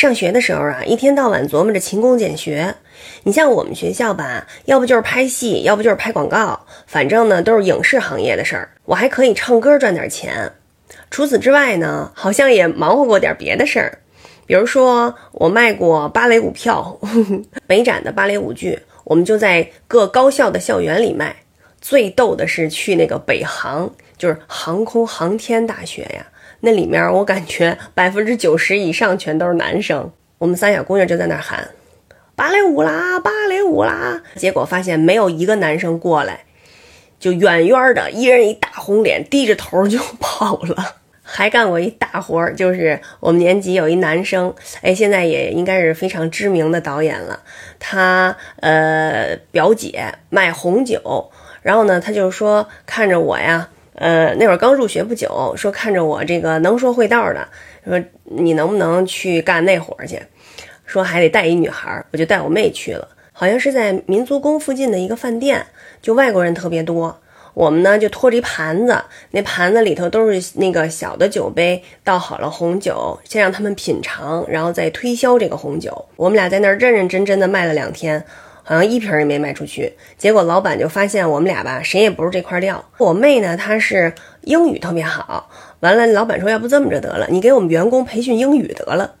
上学的时候啊，一天到晚琢磨着勤工俭学。你像我们学校吧，要不就是拍戏，要不就是拍广告，反正呢都是影视行业的事儿。我还可以唱歌赚点钱。除此之外呢，好像也忙活过点别的事儿，比如说我卖过芭蕾舞票，北展的芭蕾舞剧，我们就在各高校的校园里卖。最逗的是去那个北航，就是航空航天大学呀。那里面我感觉百分之九十以上全都是男生，我们仨小姑娘就在那喊芭蕾舞啦，芭蕾舞啦。结果发现没有一个男生过来，就远远的，一人一大红脸，低着头就 跑了。还干过一大活儿，就是我们年级有一男生，哎，现在也应该是非常知名的导演了。他呃表姐卖红酒，然后呢，他就说看着我呀。呃，那会儿刚入学不久，说看着我这个能说会道的，说你能不能去干那活儿去？说还得带一女孩，我就带我妹去了。好像是在民族宫附近的一个饭店，就外国人特别多。我们呢就拖着一盘子，那盘子里头都是那个小的酒杯，倒好了红酒，先让他们品尝，然后再推销这个红酒。我们俩在那儿认认真真的卖了两天。好像一瓶也没卖出去，结果老板就发现我们俩吧，谁也不是这块料。我妹呢，她是英语特别好，完了，老板说要不这么着得了，你给我们员工培训英语得了。